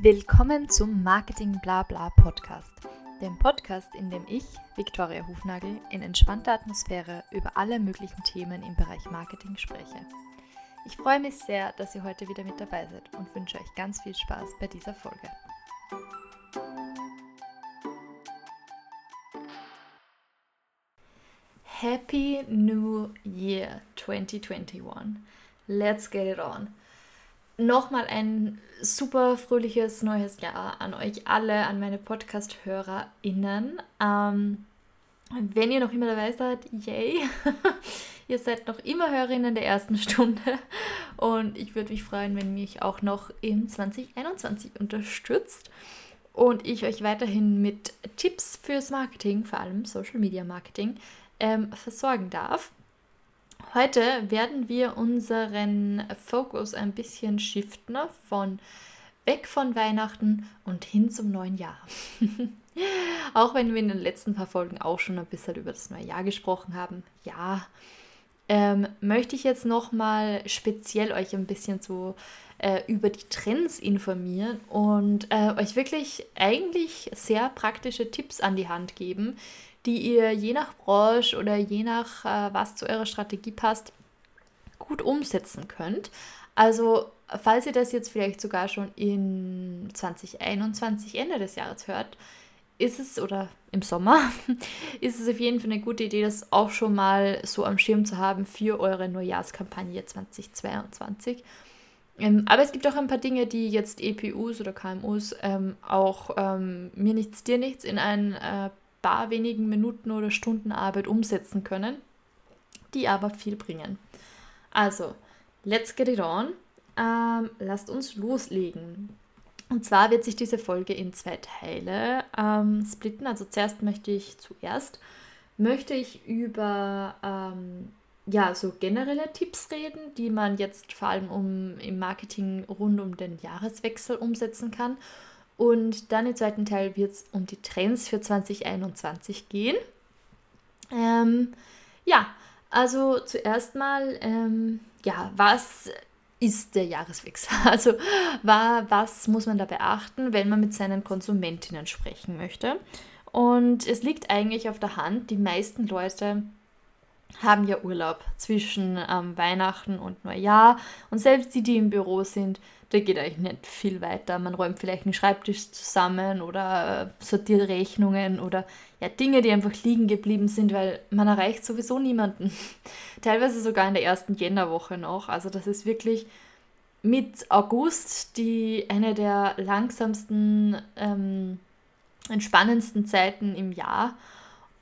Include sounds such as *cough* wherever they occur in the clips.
Willkommen zum Marketing Blabla Podcast, dem Podcast, in dem ich, Viktoria Hufnagel, in entspannter Atmosphäre über alle möglichen Themen im Bereich Marketing spreche. Ich freue mich sehr, dass ihr heute wieder mit dabei seid und wünsche euch ganz viel Spaß bei dieser Folge. Happy New Year 2021. Let's get it on nochmal ein super fröhliches neues Jahr an euch alle, an meine Podcast-HörerInnen. Ähm, wenn ihr noch immer dabei seid, yay! *laughs* ihr seid noch immer Hörerinnen der ersten Stunde und ich würde mich freuen, wenn ihr mich auch noch in 2021 unterstützt und ich euch weiterhin mit Tipps fürs Marketing, vor allem Social Media Marketing, ähm, versorgen darf. Heute werden wir unseren Fokus ein bisschen shiften von weg von Weihnachten und hin zum neuen Jahr. *laughs* auch wenn wir in den letzten paar Folgen auch schon ein bisschen über das neue Jahr gesprochen haben, ja, ähm, möchte ich jetzt nochmal speziell euch ein bisschen so äh, über die Trends informieren und äh, euch wirklich eigentlich sehr praktische Tipps an die Hand geben, die ihr je nach Branche oder je nach äh, was zu eurer Strategie passt, gut umsetzen könnt. Also falls ihr das jetzt vielleicht sogar schon in 2021 Ende des Jahres hört, ist es, oder im Sommer, *laughs* ist es auf jeden Fall eine gute Idee, das auch schon mal so am Schirm zu haben für eure Neujahrskampagne 2022. Ähm, aber es gibt auch ein paar Dinge, die jetzt EPUs oder KMUs ähm, auch ähm, mir nichts, dir nichts in ein äh, paar wenigen Minuten oder Stunden Arbeit umsetzen können, die aber viel bringen. Also, let's get it on. Ähm, lasst uns loslegen. Und zwar wird sich diese Folge in zwei Teile ähm, splitten. Also zuerst möchte ich zuerst möchte ich über ähm, ja, so generelle Tipps reden, die man jetzt vor allem um, im Marketing rund um den Jahreswechsel umsetzen kann. Und dann im zweiten Teil wird es um die Trends für 2021 gehen. Ähm, ja, also zuerst mal, ähm, ja, was ist der Jahreswechsel? *laughs* Also war, was muss man da beachten, wenn man mit seinen Konsumentinnen sprechen möchte? Und es liegt eigentlich auf der Hand, die meisten Leute haben ja Urlaub zwischen ähm, Weihnachten und Neujahr. Und selbst die, die im Büro sind, da geht eigentlich nicht viel weiter. Man räumt vielleicht einen Schreibtisch zusammen oder äh, sortiert Rechnungen oder ja, Dinge, die einfach liegen geblieben sind, weil man erreicht sowieso niemanden. *laughs* Teilweise sogar in der ersten Jännerwoche noch. Also das ist wirklich mit August die eine der langsamsten, ähm, entspannendsten Zeiten im Jahr.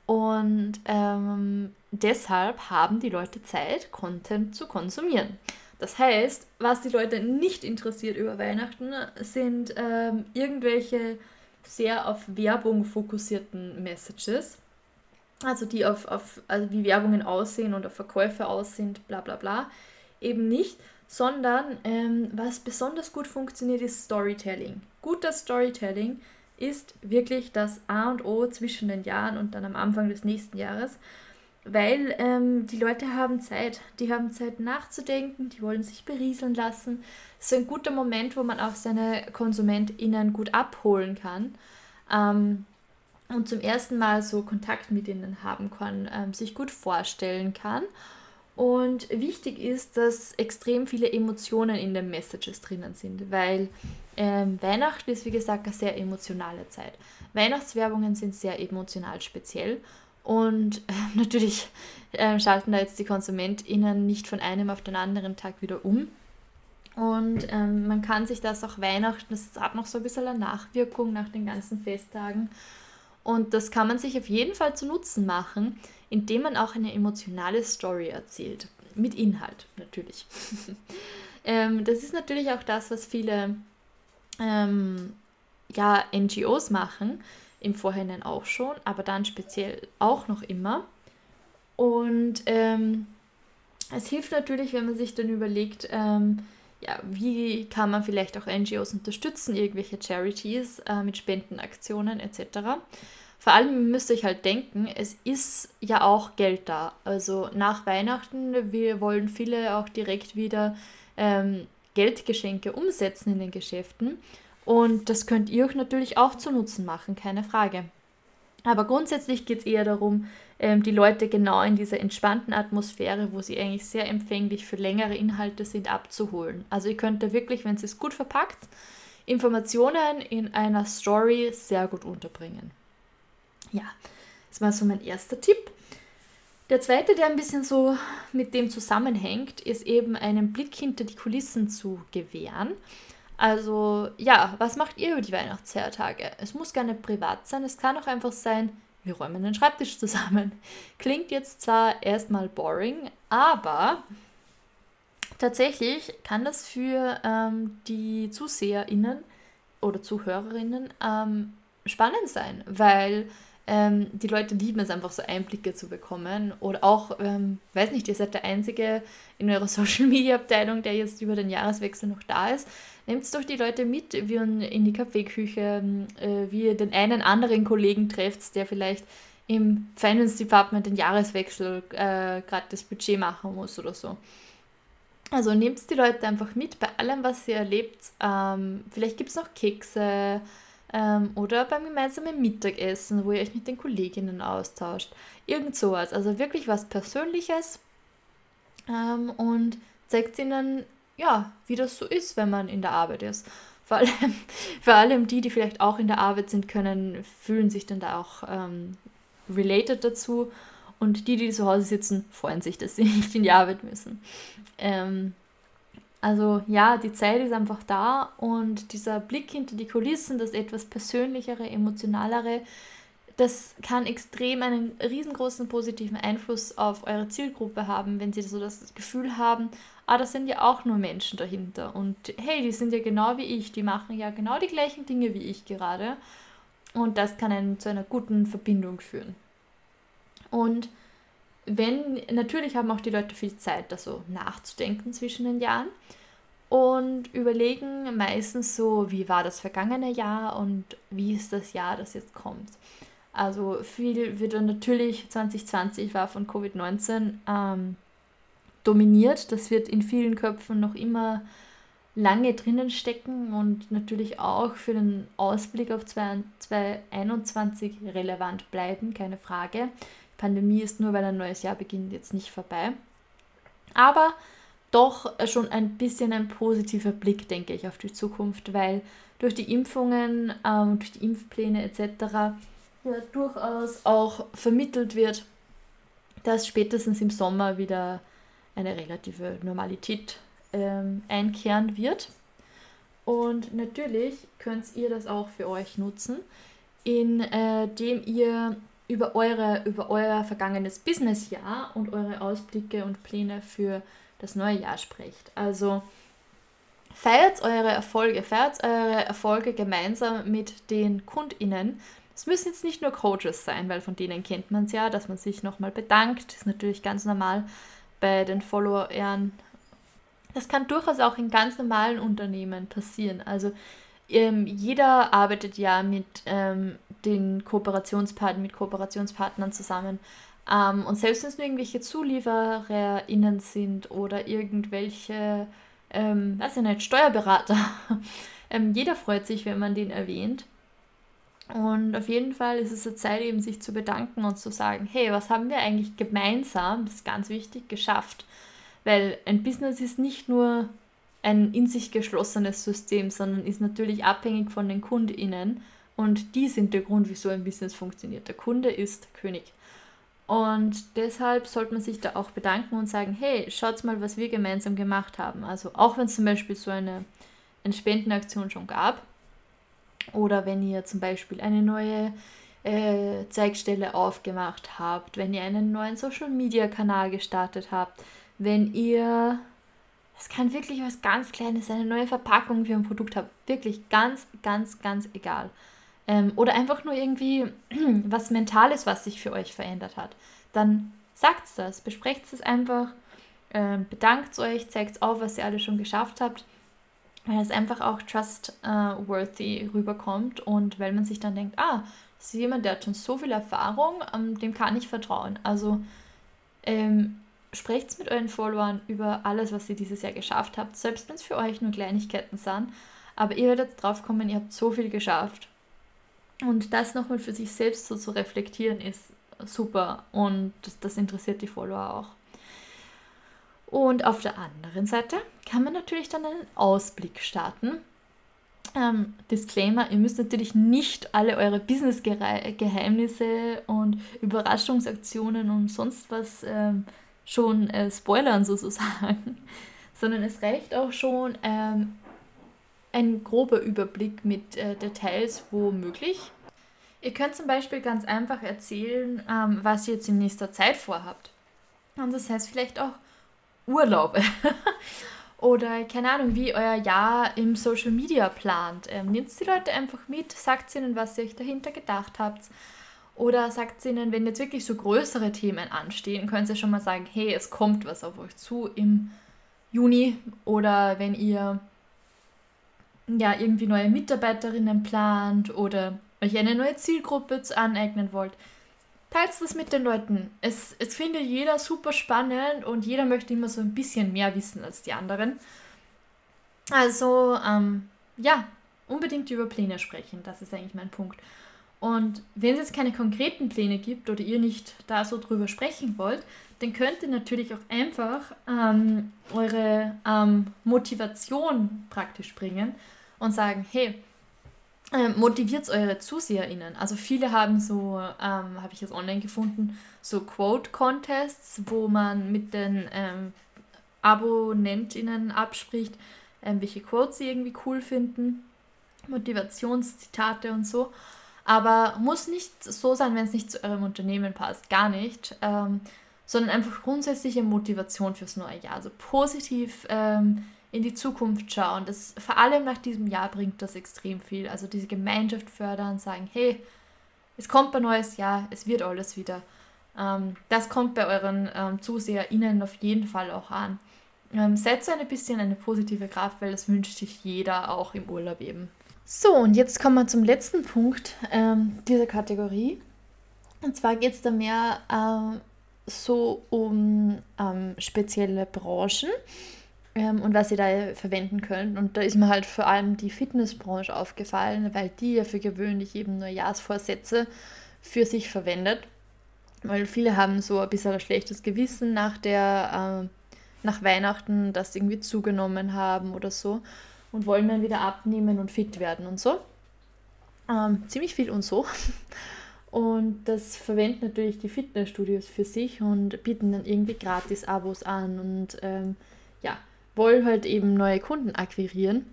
Und ähm, deshalb haben die Leute Zeit, Content zu konsumieren. Das heißt, was die Leute nicht interessiert über Weihnachten, sind ähm, irgendwelche sehr auf Werbung fokussierten Messages. Also die auf, auf also wie Werbungen aussehen und auf Verkäufe aussehen, bla bla bla. Eben nicht, sondern ähm, was besonders gut funktioniert, ist Storytelling. Guter Storytelling ist wirklich das A und O zwischen den Jahren und dann am Anfang des nächsten Jahres weil ähm, die Leute haben Zeit. Die haben Zeit nachzudenken, die wollen sich berieseln lassen. Es ist ein guter Moment, wo man auch seine KonsumentInnen gut abholen kann ähm, und zum ersten Mal so Kontakt mit ihnen haben kann, ähm, sich gut vorstellen kann. Und wichtig ist, dass extrem viele Emotionen in den Messages drinnen sind, weil ähm, Weihnachten ist, wie gesagt, eine sehr emotionale Zeit. Weihnachtswerbungen sind sehr emotional speziell und äh, *laughs* natürlich äh, schalten da jetzt die KonsumentInnen nicht von einem auf den anderen Tag wieder um. Und ähm, man kann sich das auch Weihnachten, das hat noch so ein bisschen eine Nachwirkung nach den ganzen Festtagen. Und das kann man sich auf jeden Fall zu Nutzen machen, indem man auch eine emotionale Story erzählt. Mit Inhalt natürlich. *laughs* ähm, das ist natürlich auch das, was viele ähm, ja, NGOs machen im Vorhinein auch schon, aber dann speziell auch noch immer. Und ähm, es hilft natürlich, wenn man sich dann überlegt, ähm, ja, wie kann man vielleicht auch NGOs unterstützen, irgendwelche Charities äh, mit Spendenaktionen etc. Vor allem müsst ihr euch halt denken, es ist ja auch Geld da. Also nach Weihnachten, wir wollen viele auch direkt wieder ähm, Geldgeschenke umsetzen in den Geschäften. Und das könnt ihr euch natürlich auch zu Nutzen machen, keine Frage. Aber grundsätzlich geht es eher darum, ähm, die Leute genau in dieser entspannten Atmosphäre, wo sie eigentlich sehr empfänglich für längere Inhalte sind, abzuholen. Also ihr könnt da wirklich, wenn es gut verpackt, Informationen in einer Story sehr gut unterbringen. Ja, das war so mein erster Tipp. Der zweite, der ein bisschen so mit dem zusammenhängt, ist eben einen Blick hinter die Kulissen zu gewähren. Also ja, was macht ihr über die Weihnachtsfeiertage? Es muss gar nicht privat sein, es kann auch einfach sein, wir räumen den Schreibtisch *laughs* zusammen. Klingt jetzt zwar erstmal boring, aber tatsächlich kann das für ähm, die ZuseherInnen oder ZuhörerInnen ähm, spannend sein, weil ähm, die Leute lieben es einfach so Einblicke zu bekommen. Oder auch, ähm, weiß nicht, ihr seid der Einzige in eurer *laughs* Social Media Abteilung, der jetzt über den Jahreswechsel noch da ist. Nehmt doch die Leute mit, wie in die Kaffeeküche, äh, wie ihr den einen anderen Kollegen trefft, der vielleicht im Finance Department den Jahreswechsel äh, gerade das Budget machen muss oder so. Also nehmt die Leute einfach mit bei allem, was ihr erlebt. Ähm, vielleicht gibt es noch Kekse, ähm, oder beim gemeinsamen Mittagessen, wo ihr euch mit den Kolleginnen austauscht. Irgend sowas. Also wirklich was Persönliches. Ähm, und zeigt ihnen, ja, wie das so ist, wenn man in der Arbeit ist. Vor allem, *laughs* vor allem die, die vielleicht auch in der Arbeit sind, können, fühlen sich dann da auch ähm, related dazu. Und die, die zu Hause sitzen, freuen sich, dass sie *laughs* nicht in die Arbeit müssen. Ähm, also ja, die Zeit ist einfach da und dieser Blick hinter die Kulissen, das etwas persönlichere, emotionalere, das kann extrem einen riesengroßen positiven Einfluss auf eure Zielgruppe haben, wenn sie so das Gefühl haben, ah, da sind ja auch nur Menschen dahinter und hey, die sind ja genau wie ich, die machen ja genau die gleichen Dinge wie ich gerade und das kann einen zu einer guten Verbindung führen. Und wenn, natürlich haben auch die Leute viel Zeit, da so nachzudenken zwischen den Jahren und überlegen meistens so, wie war das vergangene Jahr und wie ist das Jahr, das jetzt kommt. Also viel wird dann natürlich 2020 war von Covid-19 ähm, dominiert. Das wird in vielen Köpfen noch immer lange drinnen stecken und natürlich auch für den Ausblick auf 2021 relevant bleiben, keine Frage. Pandemie ist nur, weil ein neues Jahr beginnt, jetzt nicht vorbei. Aber doch schon ein bisschen ein positiver Blick, denke ich, auf die Zukunft, weil durch die Impfungen, ähm, durch die Impfpläne etc. ja durchaus auch vermittelt wird, dass spätestens im Sommer wieder eine relative Normalität ähm, einkehren wird. Und natürlich könnt ihr das auch für euch nutzen, indem äh, ihr über, eure, über euer vergangenes Businessjahr und eure Ausblicke und Pläne für das neue Jahr spricht. Also feiert eure Erfolge, feiert eure Erfolge gemeinsam mit den KundInnen. Es müssen jetzt nicht nur Coaches sein, weil von denen kennt man es ja, dass man sich nochmal bedankt. Ist natürlich ganz normal bei den Followern. Das kann durchaus auch in ganz normalen Unternehmen passieren. Also ähm, jeder arbeitet ja mit ähm, den Kooperationspartnern, mit Kooperationspartnern zusammen. Ähm, und selbst wenn es nur irgendwelche ZuliefererInnen sind oder irgendwelche, ähm, weiß ich nicht, Steuerberater, *laughs* ähm, jeder freut sich, wenn man den erwähnt. Und auf jeden Fall ist es eine Zeit, eben sich zu bedanken und zu sagen, hey, was haben wir eigentlich gemeinsam, das ist ganz wichtig, geschafft. Weil ein Business ist nicht nur ein in sich geschlossenes System, sondern ist natürlich abhängig von den KundInnen. Und die sind der Grund, wieso ein Business funktioniert. Der Kunde ist König. Und deshalb sollte man sich da auch bedanken und sagen, hey, schaut mal, was wir gemeinsam gemacht haben. Also auch wenn es zum Beispiel so eine, eine Spendenaktion schon gab oder wenn ihr zum Beispiel eine neue äh, Zeigstelle aufgemacht habt, wenn ihr einen neuen Social-Media-Kanal gestartet habt, wenn ihr, es kann wirklich was ganz Kleines, eine neue Verpackung für ein Produkt habt, wirklich ganz, ganz, ganz egal. Ähm, oder einfach nur irgendwie *clears throat* was Mentales, was sich für euch verändert hat, dann sagt das, besprecht es einfach, äh, bedankt euch, zeigt auf, was ihr alle schon geschafft habt, weil es einfach auch trustworthy äh, rüberkommt und weil man sich dann denkt, ah, das ist jemand, der hat schon so viel Erfahrung, ähm, dem kann ich vertrauen. Also ähm, sprecht mit euren Followern über alles, was ihr dieses Jahr geschafft habt, selbst wenn es für euch nur Kleinigkeiten sind. Aber ihr werdet drauf kommen, ihr habt so viel geschafft. Und das nochmal für sich selbst so zu reflektieren ist super und das, das interessiert die Follower auch. Und auf der anderen Seite kann man natürlich dann einen Ausblick starten. Ähm, Disclaimer, ihr müsst natürlich nicht alle eure Business-Geheimnisse und Überraschungsaktionen und sonst was ähm, schon äh, spoilern sozusagen, *laughs* sondern es reicht auch schon ähm, ein grober Überblick mit äh, Details, wo möglich. Ihr könnt zum Beispiel ganz einfach erzählen, ähm, was ihr jetzt in nächster Zeit vorhabt. Und das heißt vielleicht auch Urlaube. *laughs* Oder keine Ahnung, wie euer Jahr im Social Media plant. Ähm, nehmt die Leute einfach mit, sagt ihnen, was ihr euch dahinter gedacht habt. Oder sagt ihnen, wenn jetzt wirklich so größere Themen anstehen, könnt ihr schon mal sagen, hey, es kommt was auf euch zu im Juni. Oder wenn ihr ja irgendwie neue Mitarbeiterinnen plant oder euch eine neue Zielgruppe aneignen wollt, teilt das mit den Leuten. Es, es findet jeder super spannend und jeder möchte immer so ein bisschen mehr wissen als die anderen. Also, ähm, ja, unbedingt über Pläne sprechen. Das ist eigentlich mein Punkt. Und wenn es jetzt keine konkreten Pläne gibt oder ihr nicht da so drüber sprechen wollt, dann könnt ihr natürlich auch einfach ähm, eure ähm, Motivation praktisch bringen und sagen, hey, ähm, motiviert eure ZuseherInnen. Also viele haben so, ähm, habe ich jetzt online gefunden, so Quote-Contests, wo man mit den ähm, AbonnentInnen abspricht, ähm, welche Quotes sie irgendwie cool finden, Motivationszitate und so. Aber muss nicht so sein, wenn es nicht zu eurem Unternehmen passt, gar nicht. Ähm, sondern einfach grundsätzliche Motivation fürs neue Jahr. Also positiv ähm, in die Zukunft schauen. Das, vor allem nach diesem Jahr bringt das extrem viel. Also diese Gemeinschaft fördern, sagen, hey, es kommt ein neues Jahr, es wird alles wieder. Ähm, das kommt bei euren ähm, ZuseherInnen auf jeden Fall auch an. Ähm, so ein bisschen eine positive Kraft, weil das wünscht sich jeder auch im Urlaub eben. So, und jetzt kommen wir zum letzten Punkt ähm, dieser Kategorie. Und zwar geht es da mehr äh, so um ähm, spezielle Branchen ähm, und was ihr da verwenden könnt. Und da ist mir halt vor allem die Fitnessbranche aufgefallen, weil die ja für gewöhnlich eben Neujahrsvorsätze für sich verwendet. Weil viele haben so ein bisschen ein schlechtes Gewissen nach der äh, nach Weihnachten, dass sie irgendwie zugenommen haben oder so und wollen dann wieder abnehmen und fit werden und so. Ähm, ziemlich viel und so. *laughs* Und das verwenden natürlich die Fitnessstudios für sich und bieten dann irgendwie gratis Abos an und ähm, ja, wollen halt eben neue Kunden akquirieren.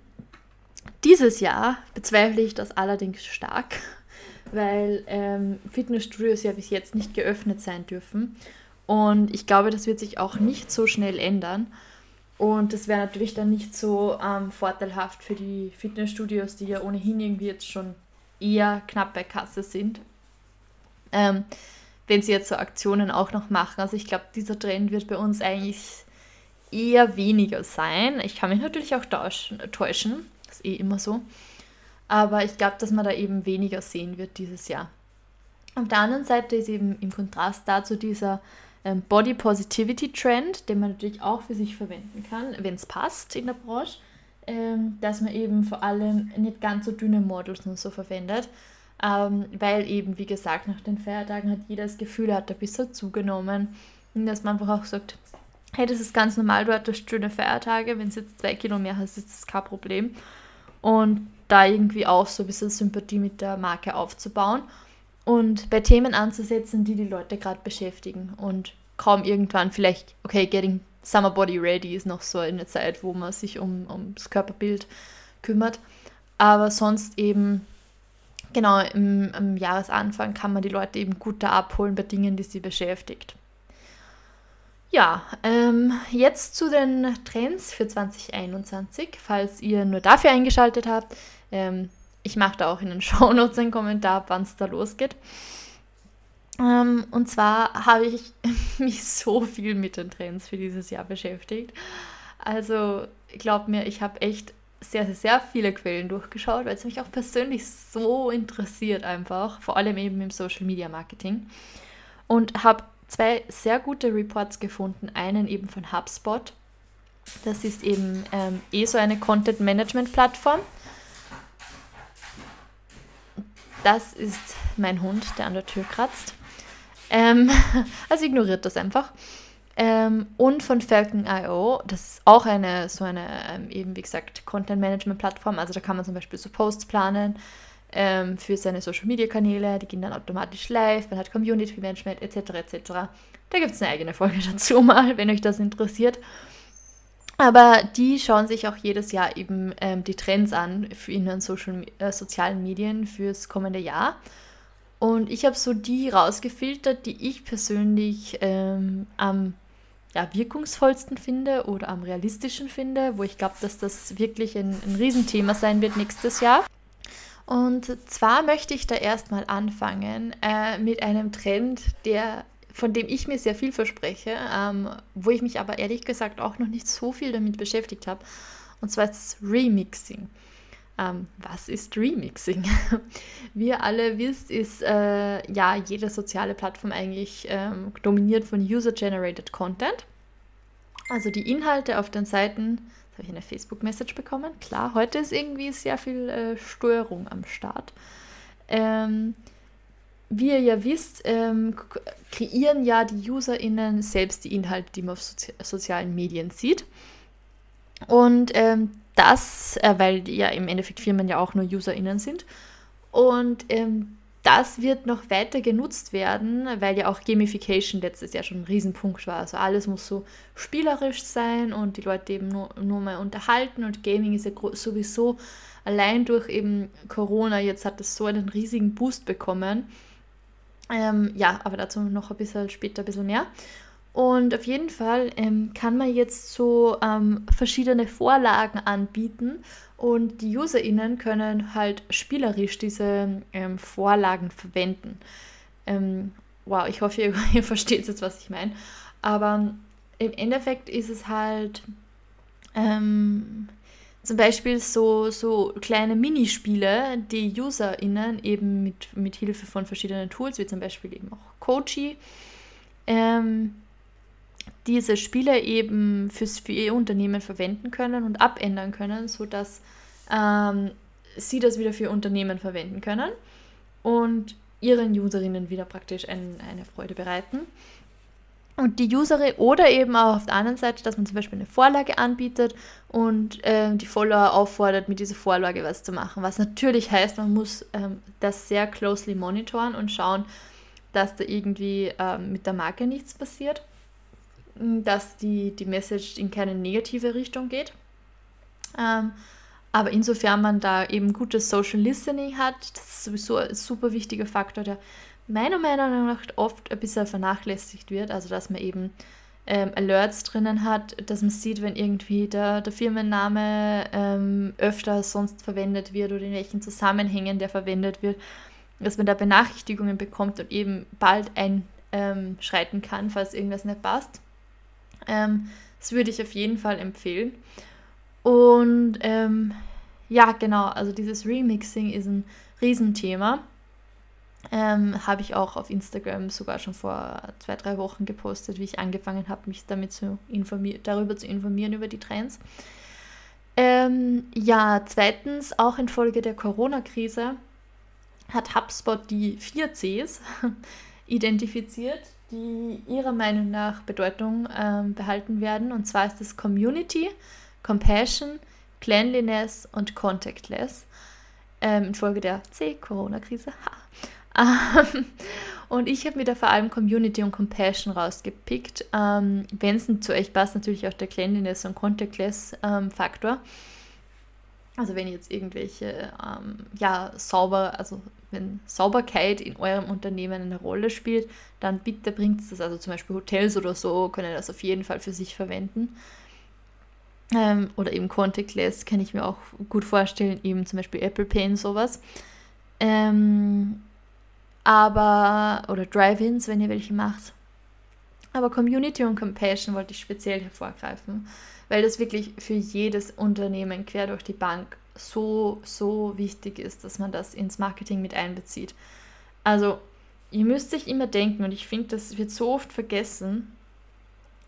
Dieses Jahr bezweifle ich das allerdings stark, *laughs* weil ähm, Fitnessstudios ja bis jetzt nicht geöffnet sein dürfen. Und ich glaube, das wird sich auch nicht so schnell ändern. Und das wäre natürlich dann nicht so ähm, vorteilhaft für die Fitnessstudios, die ja ohnehin irgendwie jetzt schon eher knapp bei Kasse sind. Ähm, wenn sie jetzt so Aktionen auch noch machen. Also ich glaube, dieser Trend wird bei uns eigentlich eher weniger sein. Ich kann mich natürlich auch täuschen, das ist eh immer so. Aber ich glaube, dass man da eben weniger sehen wird dieses Jahr. Auf der anderen Seite ist eben im Kontrast dazu dieser ähm, Body Positivity Trend, den man natürlich auch für sich verwenden kann, wenn es passt in der Branche, ähm, dass man eben vor allem nicht ganz so dünne Models und so verwendet, ähm, weil eben, wie gesagt, nach den Feiertagen hat jeder das Gefühl, er hat ein bisschen zugenommen dass man einfach auch sagt, hey, das ist ganz normal, du hattest schöne Feiertage, wenn es jetzt zwei Kilo mehr hast, ist das kein Problem. Und da irgendwie auch so ein bisschen Sympathie mit der Marke aufzubauen und bei Themen anzusetzen, die die Leute gerade beschäftigen und kaum irgendwann vielleicht, okay, getting Summer Body Ready ist noch so eine Zeit, wo man sich um, um das Körperbild kümmert, aber sonst eben genau im, im Jahresanfang kann man die Leute eben gut da abholen bei Dingen, die sie beschäftigt. Ja, ähm, jetzt zu den Trends für 2021, falls ihr nur dafür eingeschaltet habt. Ähm, ich mache da auch in den *laughs* Shownotes einen Kommentar, wann es da losgeht. Ähm, und zwar habe ich *laughs* mich so viel mit den Trends für dieses Jahr beschäftigt. Also glaubt mir, ich habe echt sehr, sehr, sehr viele Quellen durchgeschaut, weil es mich auch persönlich so interessiert einfach, vor allem eben im Social Media Marketing. Und habe zwei sehr gute Reports gefunden. Einen eben von HubSpot. Das ist eben ähm, eh so eine Content-Management-Plattform. Das ist mein Hund, der an der Tür kratzt. Ähm, *laughs* also ignoriert das einfach. Ähm, und von Falcon.io, das ist auch eine, so eine, ähm, eben wie gesagt, Content-Management-Plattform. Also da kann man zum Beispiel so Posts planen ähm, für seine Social-Media-Kanäle, die gehen dann automatisch live, man hat Community-Management etc. etc. Da gibt es eine eigene Folge *laughs* dazu mal, wenn euch das interessiert. Aber die schauen sich auch jedes Jahr eben ähm, die Trends an für in den Social, äh, sozialen Medien fürs kommende Jahr. Und ich habe so die rausgefiltert, die ich persönlich ähm, am ja, wirkungsvollsten finde oder am realistischen finde, wo ich glaube, dass das wirklich ein, ein Riesenthema sein wird nächstes Jahr. Und zwar möchte ich da erstmal anfangen äh, mit einem Trend, der, von dem ich mir sehr viel verspreche, ähm, wo ich mich aber ehrlich gesagt auch noch nicht so viel damit beschäftigt habe. Und zwar ist es Remixing. Ähm, was ist Remixing? *laughs* Wie ihr alle wisst, ist äh, ja jede soziale Plattform eigentlich ähm, dominiert von User-Generated Content. Also die Inhalte auf den Seiten, habe ich eine Facebook-Message bekommen. Klar, heute ist irgendwie sehr viel äh, Störung am Start. Ähm, wie ihr ja wisst, ähm, kreieren ja die UserInnen selbst die Inhalte, die man auf Sozi sozialen Medien sieht. Und ähm, das, äh, weil ja im Endeffekt Firmen ja auch nur UserInnen sind. Und ähm, das wird noch weiter genutzt werden, weil ja auch Gamification letztes Jahr schon ein Riesenpunkt war. Also alles muss so spielerisch sein und die Leute eben nur, nur mal unterhalten und Gaming ist ja sowieso allein durch eben Corona, jetzt hat es so einen riesigen Boost bekommen. Ähm, ja, aber dazu noch ein bisschen später ein bisschen mehr. Und auf jeden Fall ähm, kann man jetzt so ähm, verschiedene Vorlagen anbieten und die UserInnen können halt spielerisch diese ähm, Vorlagen verwenden. Ähm, wow, ich hoffe, *laughs* ihr, ihr versteht jetzt, was ich meine. Aber im Endeffekt ist es halt ähm, zum Beispiel so, so kleine Minispiele, die UserInnen eben mit, mit Hilfe von verschiedenen Tools, wie zum Beispiel eben auch Coachy, ähm, diese Spiele eben fürs, für ihr Unternehmen verwenden können und abändern können, sodass ähm, sie das wieder für ihr Unternehmen verwenden können und ihren Userinnen wieder praktisch ein, eine Freude bereiten. Und die Userin oder eben auch auf der anderen Seite, dass man zum Beispiel eine Vorlage anbietet und ähm, die Follower auffordert, mit dieser Vorlage was zu machen. Was natürlich heißt, man muss ähm, das sehr closely monitoren und schauen, dass da irgendwie ähm, mit der Marke nichts passiert dass die, die Message in keine negative Richtung geht. Ähm, aber insofern man da eben gutes Social Listening hat, das ist sowieso ein super wichtiger Faktor, der meiner Meinung nach oft ein bisschen vernachlässigt wird. Also dass man eben ähm, Alerts drinnen hat, dass man sieht, wenn irgendwie der, der Firmenname ähm, öfter sonst verwendet wird oder in welchen Zusammenhängen der verwendet wird, dass man da Benachrichtigungen bekommt und eben bald einschreiten kann, falls irgendwas nicht passt. Ähm, das würde ich auf jeden Fall empfehlen. Und ähm, ja, genau, also dieses Remixing ist ein Riesenthema. Ähm, habe ich auch auf Instagram sogar schon vor zwei, drei Wochen gepostet, wie ich angefangen habe, mich damit zu darüber zu informieren, über die Trends. Ähm, ja, zweitens, auch infolge der Corona-Krise hat HubSpot die vier Cs *laughs* identifiziert, die ihrer Meinung nach Bedeutung ähm, behalten werden. Und zwar ist es Community, Compassion, Cleanliness und Contactless. Ähm, infolge der C-Corona-Krise. Ähm, und ich habe mir da vor allem Community und Compassion rausgepickt. Ähm, Wenn es zu euch passt, natürlich auch der Cleanliness und Contactless-Faktor. Ähm, also wenn jetzt irgendwelche ähm, ja, sauber, also wenn Sauberkeit in eurem Unternehmen eine Rolle spielt, dann bitte bringt es das. Also zum Beispiel Hotels oder so können das auf jeden Fall für sich verwenden. Ähm, oder eben Contactless kann ich mir auch gut vorstellen, eben zum Beispiel Apple Pay und sowas. Ähm, aber, oder Drive-Ins, wenn ihr welche macht. Aber Community und Compassion wollte ich speziell hervorgreifen, weil das wirklich für jedes Unternehmen quer durch die Bank so, so wichtig ist, dass man das ins Marketing mit einbezieht. Also, ihr müsst sich immer denken, und ich finde, das wird so oft vergessen,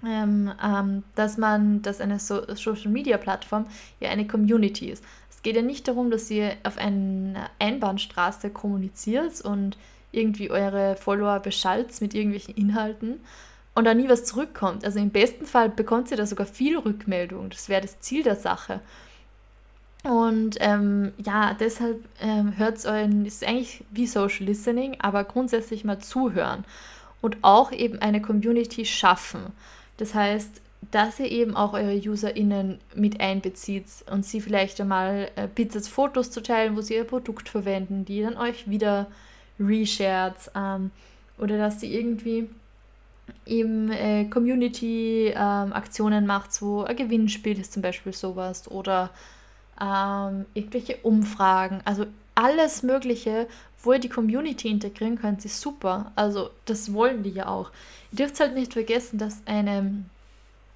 ähm, ähm, dass man, dass eine so Social Media Plattform ja eine Community ist. Es geht ja nicht darum, dass ihr auf einer Einbahnstraße kommuniziert und irgendwie eure Follower beschallt mit irgendwelchen Inhalten und da nie was zurückkommt. Also im besten Fall bekommt ihr da sogar viel Rückmeldung. Das wäre das Ziel der Sache. Und ähm, ja, deshalb ähm, hört es euren, ist eigentlich wie Social Listening, aber grundsätzlich mal zuhören und auch eben eine Community schaffen. Das heißt, dass ihr eben auch eure UserInnen mit einbezieht und sie vielleicht einmal äh, bittet, Fotos zu teilen, wo sie ihr Produkt verwenden, die dann euch wieder reshared ähm, oder dass sie irgendwie eben äh, Community-Aktionen ähm, macht, so ein Gewinnspiel ist zum Beispiel sowas oder ähm, irgendwelche Umfragen, also alles Mögliche, wo ihr die Community integrieren könnt, ist super. Also das wollen die ja auch. Ihr dürft halt nicht vergessen, dass eine,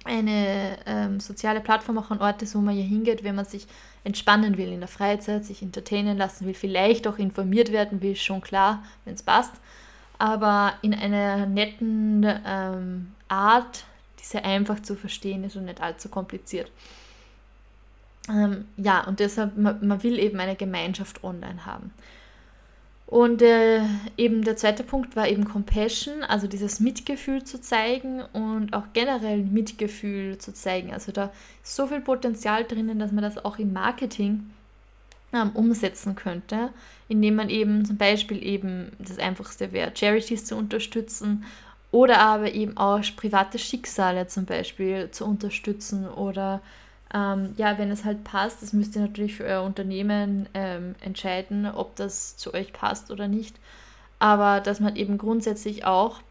eine ähm, soziale Plattform auch ein Ort ist, wo man hier hingeht, wenn man sich entspannen will in der Freizeit, sich entertainen lassen will, vielleicht auch informiert werden will, schon klar, wenn es passt. Aber in einer netten ähm, Art, die sehr einfach zu verstehen ist und nicht allzu kompliziert. Ähm, ja, und deshalb, man, man, will eben eine Gemeinschaft online haben. Und äh, eben der zweite Punkt war eben Compassion, also dieses Mitgefühl zu zeigen und auch generell Mitgefühl zu zeigen. Also da ist so viel Potenzial drinnen, dass man das auch im Marketing ähm, umsetzen könnte, indem man eben zum Beispiel eben das Einfachste wäre, Charities zu unterstützen oder aber eben auch private Schicksale zum Beispiel zu unterstützen oder ähm, ja, wenn es halt passt, das müsst ihr natürlich für euer Unternehmen ähm, entscheiden, ob das zu euch passt oder nicht. Aber dass man eben grundsätzlich auch,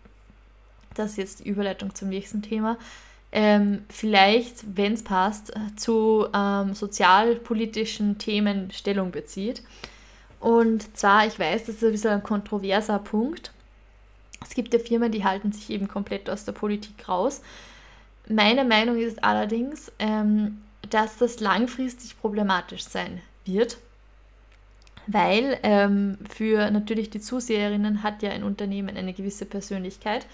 das ist jetzt die Überleitung zum nächsten Thema, ähm, vielleicht, wenn es passt, zu ähm, sozialpolitischen Themen Stellung bezieht. Und zwar, ich weiß, das ist ein bisschen ein kontroverser Punkt. Es gibt ja Firmen, die halten sich eben komplett aus der Politik raus. Meine Meinung ist allerdings, ähm, dass das langfristig problematisch sein wird, weil ähm, für natürlich die Zuseherinnen hat ja ein Unternehmen eine gewisse Persönlichkeit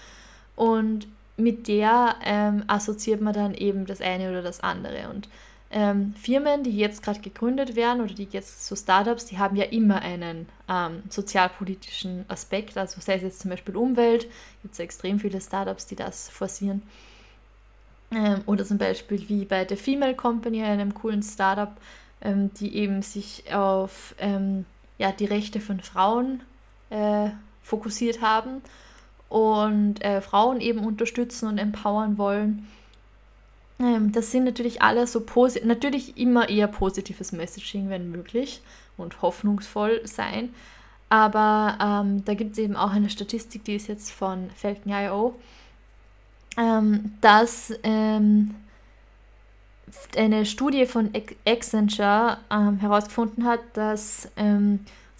und mit der ähm, assoziiert man dann eben das eine oder das andere. Und ähm, Firmen, die jetzt gerade gegründet werden oder die jetzt so Startups, die haben ja immer einen ähm, sozialpolitischen Aspekt. Also sei es jetzt zum Beispiel Umwelt, gibt es ja extrem viele Startups, die das forcieren. Ähm, oder zum Beispiel wie bei der Female Company, einem coolen Startup, ähm, die eben sich auf ähm, ja, die Rechte von Frauen äh, fokussiert haben und äh, Frauen eben unterstützen und empowern wollen. Ähm, das sind natürlich alle so positiv, natürlich immer eher positives Messaging, wenn möglich und hoffnungsvoll sein. Aber ähm, da gibt es eben auch eine Statistik, die ist jetzt von Falcon.io ähm, dass ähm, eine Studie von Accenture ähm, herausgefunden hat, dass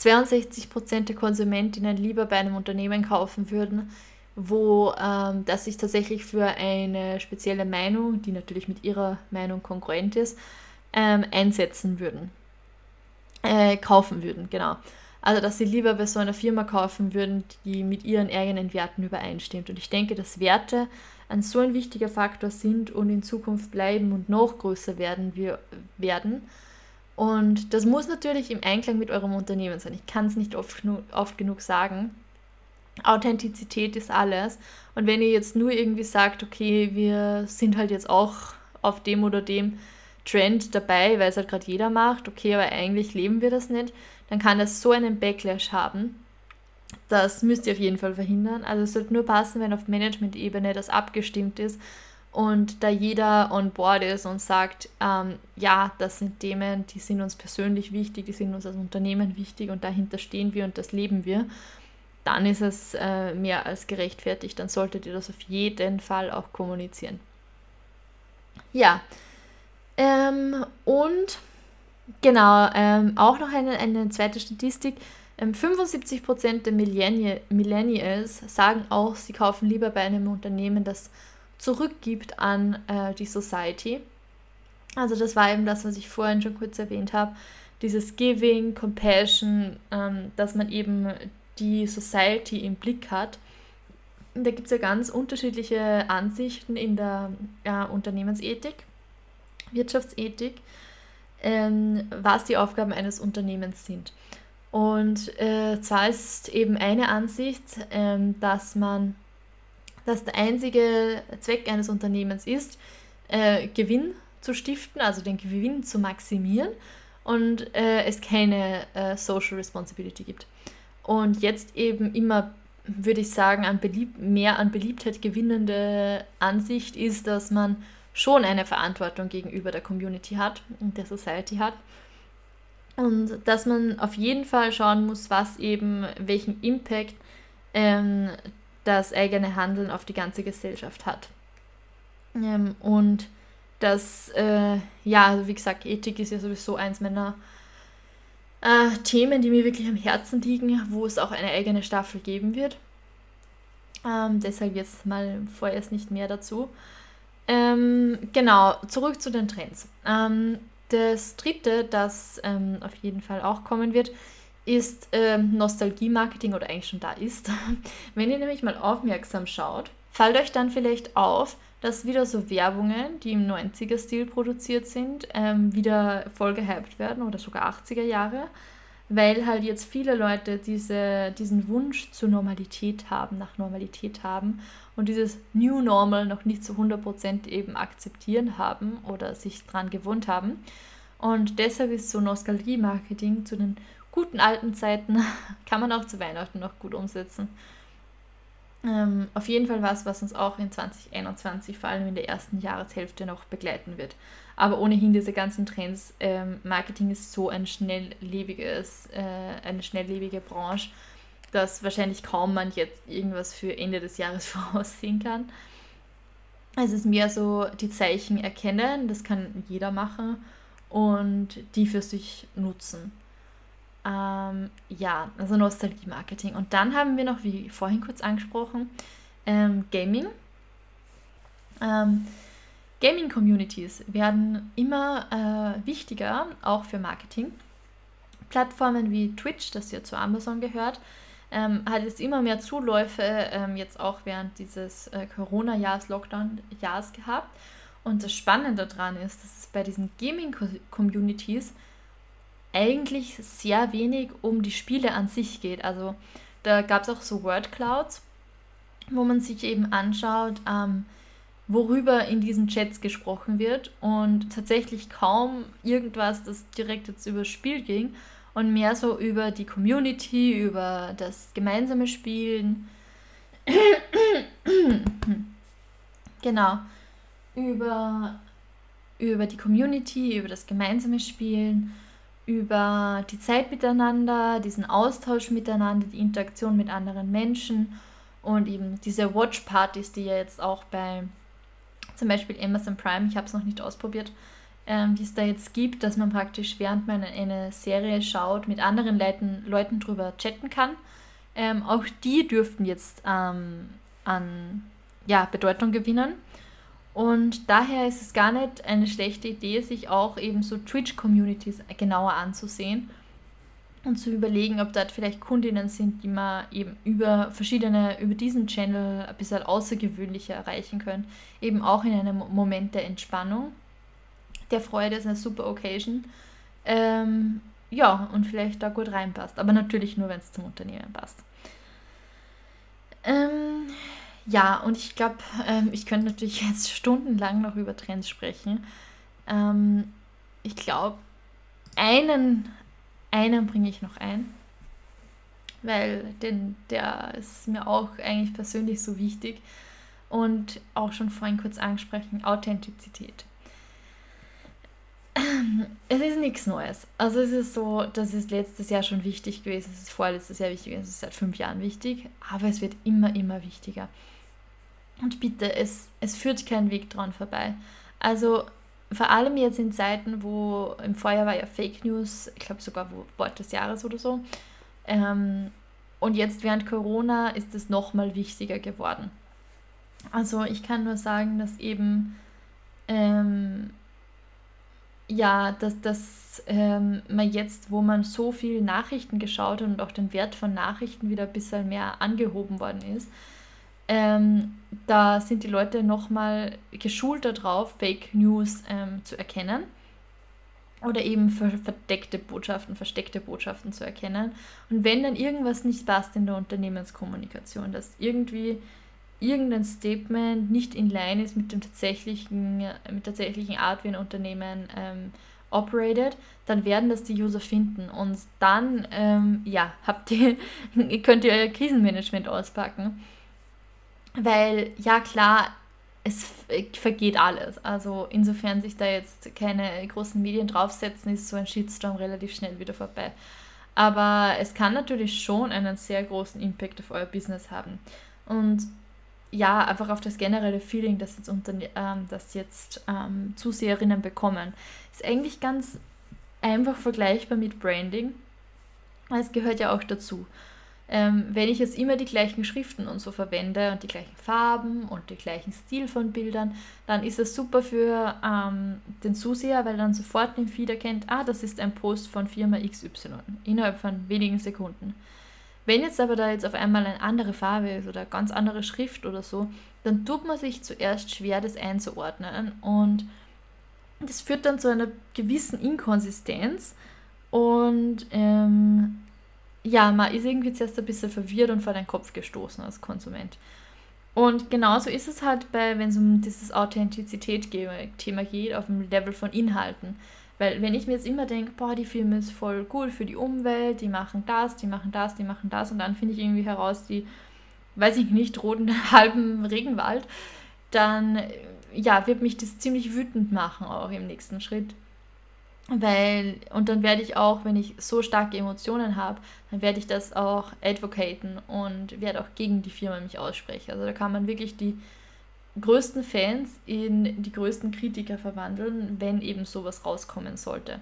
ähm, 62% der Konsumentinnen lieber bei einem Unternehmen kaufen würden, wo ähm, das sich tatsächlich für eine spezielle Meinung, die natürlich mit ihrer Meinung konkurrent ist, ähm, einsetzen würden. Äh, kaufen würden, genau. Also, dass sie lieber bei so einer Firma kaufen würden, die mit ihren eigenen Werten übereinstimmt. Und ich denke, dass Werte ein so ein wichtiger Faktor sind und in Zukunft bleiben und noch größer werden wir werden. Und das muss natürlich im Einklang mit eurem Unternehmen sein. Ich kann es nicht oft, oft genug sagen. Authentizität ist alles. Und wenn ihr jetzt nur irgendwie sagt, okay, wir sind halt jetzt auch auf dem oder dem Trend dabei, weil es halt gerade jeder macht, okay, aber eigentlich leben wir das nicht, dann kann das so einen Backlash haben, das müsst ihr auf jeden Fall verhindern. Also es sollte nur passen, wenn auf Management-Ebene das abgestimmt ist und da jeder on board ist und sagt, ähm, ja, das sind Themen, die sind uns persönlich wichtig, die sind uns als Unternehmen wichtig und dahinter stehen wir und das leben wir, dann ist es äh, mehr als gerechtfertigt. Dann solltet ihr das auf jeden Fall auch kommunizieren. Ja, ähm, und genau, ähm, auch noch eine, eine zweite Statistik 75% ähm, der Millennials sagen auch, sie kaufen lieber bei einem Unternehmen, das zurückgibt an äh, die Society. Also das war eben das, was ich vorhin schon kurz erwähnt habe. Dieses Giving, Compassion, ähm, dass man eben die Society im Blick hat. Da gibt es ja ganz unterschiedliche Ansichten in der äh, Unternehmensethik, Wirtschaftsethik. ähm, was die Aufgaben eines Unternehmens sind. Und äh, zwar ist eben eine Ansicht, ähm, dass man, dass der einzige Zweck eines Unternehmens ist, äh, Gewinn zu stiften, also den Gewinn zu maximieren und äh, es keine äh, Social Responsibility gibt. Und jetzt eben immer, würde ich sagen, an Belieb mehr an Beliebtheit gewinnende Ansicht ist, dass man schon eine Verantwortung gegenüber der Community hat und der Society hat. Und dass man auf jeden Fall schauen muss, was eben, welchen Impact ähm, das eigene Handeln auf die ganze Gesellschaft hat. Ähm, und dass, äh, ja, also wie gesagt, Ethik ist ja sowieso eins meiner äh, Themen, die mir wirklich am Herzen liegen, wo es auch eine eigene Staffel geben wird. Ähm, deshalb jetzt mal vorerst nicht mehr dazu. Ähm, genau, zurück zu den Trends. Ähm, das dritte, das ähm, auf jeden Fall auch kommen wird, ist ähm, Nostalgie-Marketing oder eigentlich schon da ist. *laughs* Wenn ihr nämlich mal aufmerksam schaut, fällt euch dann vielleicht auf, dass wieder so Werbungen, die im 90er-Stil produziert sind, ähm, wieder voll gehypt werden oder sogar 80er Jahre, weil halt jetzt viele Leute diese, diesen Wunsch zur Normalität haben, nach Normalität haben und dieses New Normal noch nicht zu 100% eben akzeptieren haben oder sich dran gewohnt haben. Und deshalb ist so Nostalgie-Marketing zu den guten alten Zeiten, *laughs* kann man auch zu Weihnachten noch gut umsetzen. Ähm, auf jeden Fall was, was uns auch in 2021, vor allem in der ersten Jahreshälfte, noch begleiten wird. Aber ohnehin diese ganzen Trends, ähm, Marketing ist so ein schnelllebiges, äh, eine schnelllebige Branche, dass wahrscheinlich kaum man jetzt irgendwas für Ende des Jahres *laughs* voraussehen kann. Es ist mehr so die Zeichen erkennen, das kann jeder machen und die für sich nutzen. Ähm, ja, also Nostalgie-Marketing. Und dann haben wir noch, wie vorhin kurz angesprochen, ähm, Gaming. Ähm, Gaming-Communities werden immer äh, wichtiger, auch für Marketing. Plattformen wie Twitch, das ja zu Amazon gehört, ähm, hat jetzt immer mehr Zuläufe, ähm, jetzt auch während dieses äh, Corona-Jahres, Lockdown-Jahres gehabt. Und das Spannende daran ist, dass es bei diesen Gaming-Communities eigentlich sehr wenig um die Spiele an sich geht. Also da gab es auch so Word Clouds, wo man sich eben anschaut, ähm, worüber in diesen Chats gesprochen wird und tatsächlich kaum irgendwas, das direkt jetzt über das Spiel ging und mehr so über die Community, über das gemeinsame Spielen. *clears throat* genau. Über, über die Community, über das gemeinsame Spielen über die Zeit miteinander, diesen Austausch miteinander, die Interaktion mit anderen Menschen und eben diese Watch-Partys, die ja jetzt auch bei zum Beispiel Amazon Prime, ich habe es noch nicht ausprobiert, ähm, die es da jetzt gibt, dass man praktisch während man eine Serie schaut, mit anderen Leuten, Leuten drüber chatten kann. Ähm, auch die dürften jetzt ähm, an ja, Bedeutung gewinnen. Und daher ist es gar nicht eine schlechte Idee, sich auch eben so Twitch-Communities genauer anzusehen und zu überlegen, ob dort vielleicht Kundinnen sind, die man eben über verschiedene, über diesen Channel ein bisschen außergewöhnlicher erreichen können. Eben auch in einem Moment der Entspannung. Der Freude ist eine super Occasion. Ähm, ja, und vielleicht da gut reinpasst. Aber natürlich nur, wenn es zum Unternehmen passt. Ähm, ja, und ich glaube, ähm, ich könnte natürlich *laughs* jetzt stundenlang noch über Trends sprechen. Ähm, ich glaube, einen, einen bringe ich noch ein, weil den, der ist mir auch eigentlich persönlich so wichtig und auch schon vorhin kurz angesprochen, Authentizität. *clears throat* Es ist nichts Neues. Also es ist so, das ist letztes Jahr schon wichtig gewesen, es ist vorletztes Jahr wichtig, es ist seit fünf Jahren wichtig, aber es wird immer, immer wichtiger. Und bitte, es, es führt kein Weg dran vorbei. Also vor allem jetzt in Zeiten, wo im Vorjahr war ja Fake News, ich glaube sogar Wort des Jahres oder so. Ähm, und jetzt während Corona ist es nochmal wichtiger geworden. Also ich kann nur sagen, dass eben ähm, ja, dass, dass ähm, man jetzt, wo man so viel Nachrichten geschaut hat und auch den Wert von Nachrichten wieder ein bisschen mehr angehoben worden ist, ähm, da sind die Leute nochmal geschult darauf, Fake News ähm, zu erkennen. oder eben verdeckte Botschaften, versteckte Botschaften zu erkennen. Und wenn dann irgendwas nicht passt in der Unternehmenskommunikation, dass irgendwie irgendein Statement nicht in line ist mit dem tatsächlichen, mit der tatsächlichen Art, wie ein Unternehmen ähm, operated, dann werden das die User finden und dann ähm, ja, habt ihr, *laughs* könnt ihr euer Krisenmanagement auspacken. Weil ja klar, es vergeht alles. Also insofern sich da jetzt keine großen Medien draufsetzen, ist so ein Shitstorm relativ schnell wieder vorbei. Aber es kann natürlich schon einen sehr großen Impact auf euer Business haben. Und ja, einfach auf das generelle Feeling, das jetzt, unter, ähm, das jetzt ähm, Zuseherinnen bekommen. Ist eigentlich ganz einfach vergleichbar mit Branding. Es gehört ja auch dazu ähm, wenn ich jetzt immer die gleichen Schriften und so verwende und die gleichen Farben und den gleichen Stil von Bildern, dann ist es super für ähm, den Zuseher, weil dann sofort im Feed erkennt, ah, das ist ein Post von Firma XY innerhalb von wenigen Sekunden. Wenn jetzt aber da jetzt auf einmal eine andere Farbe ist oder ganz andere Schrift oder so, dann tut man sich zuerst schwer, das einzuordnen und das führt dann zu einer gewissen Inkonsistenz und ähm, ja, man ist irgendwie zuerst ein bisschen verwirrt und vor den Kopf gestoßen als Konsument. Und genauso ist es halt bei, wenn es um dieses Authentizität-Thema geht, auf dem Level von Inhalten. Weil wenn ich mir jetzt immer denke, boah, die Filme ist voll cool für die Umwelt, die machen das, die machen das, die machen das und dann finde ich irgendwie heraus, die, weiß ich nicht, roten *laughs* halben Regenwald, dann ja, wird mich das ziemlich wütend machen auch im nächsten Schritt. Weil, und dann werde ich auch, wenn ich so starke Emotionen habe, dann werde ich das auch advocaten und werde auch gegen die Firma mich aussprechen. Also da kann man wirklich die größten Fans in die größten Kritiker verwandeln, wenn eben sowas rauskommen sollte.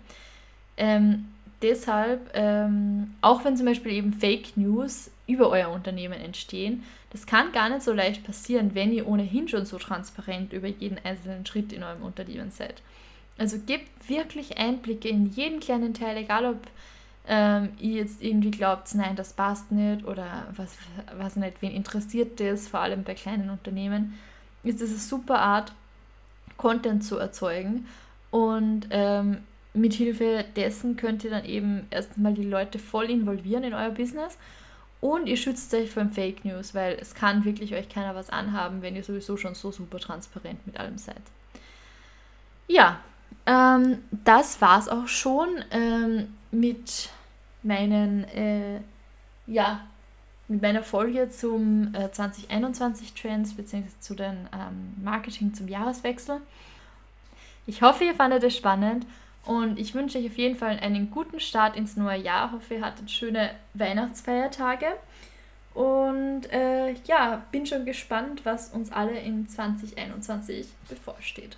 Ähm, deshalb, ähm, auch wenn zum Beispiel eben Fake News über euer Unternehmen entstehen, das kann gar nicht so leicht passieren, wenn ihr ohnehin schon so transparent über jeden einzelnen Schritt in eurem Unternehmen seid. Also gebt wirklich Einblicke in jeden kleinen Teil, egal ob ähm, ihr jetzt irgendwie glaubt, nein, das passt nicht oder was, was nicht, wen interessiert das, vor allem bei kleinen Unternehmen, ist es eine super Art, Content zu erzeugen und ähm, mit Hilfe dessen könnt ihr dann eben erstmal die Leute voll involvieren in euer Business und ihr schützt euch vor Fake News, weil es kann wirklich euch keiner was anhaben, wenn ihr sowieso schon so super transparent mit allem seid. Ja, ähm, das war's auch schon ähm, mit meinen, äh, ja, mit meiner Folge zum äh, 2021 Trends bzw. zu den ähm, Marketing zum Jahreswechsel. Ich hoffe, ihr fandet es spannend und ich wünsche euch auf jeden Fall einen guten Start ins neue Jahr. Ich hoffe, ihr hattet schöne Weihnachtsfeiertage. Und äh, ja, bin schon gespannt, was uns alle in 2021 bevorsteht.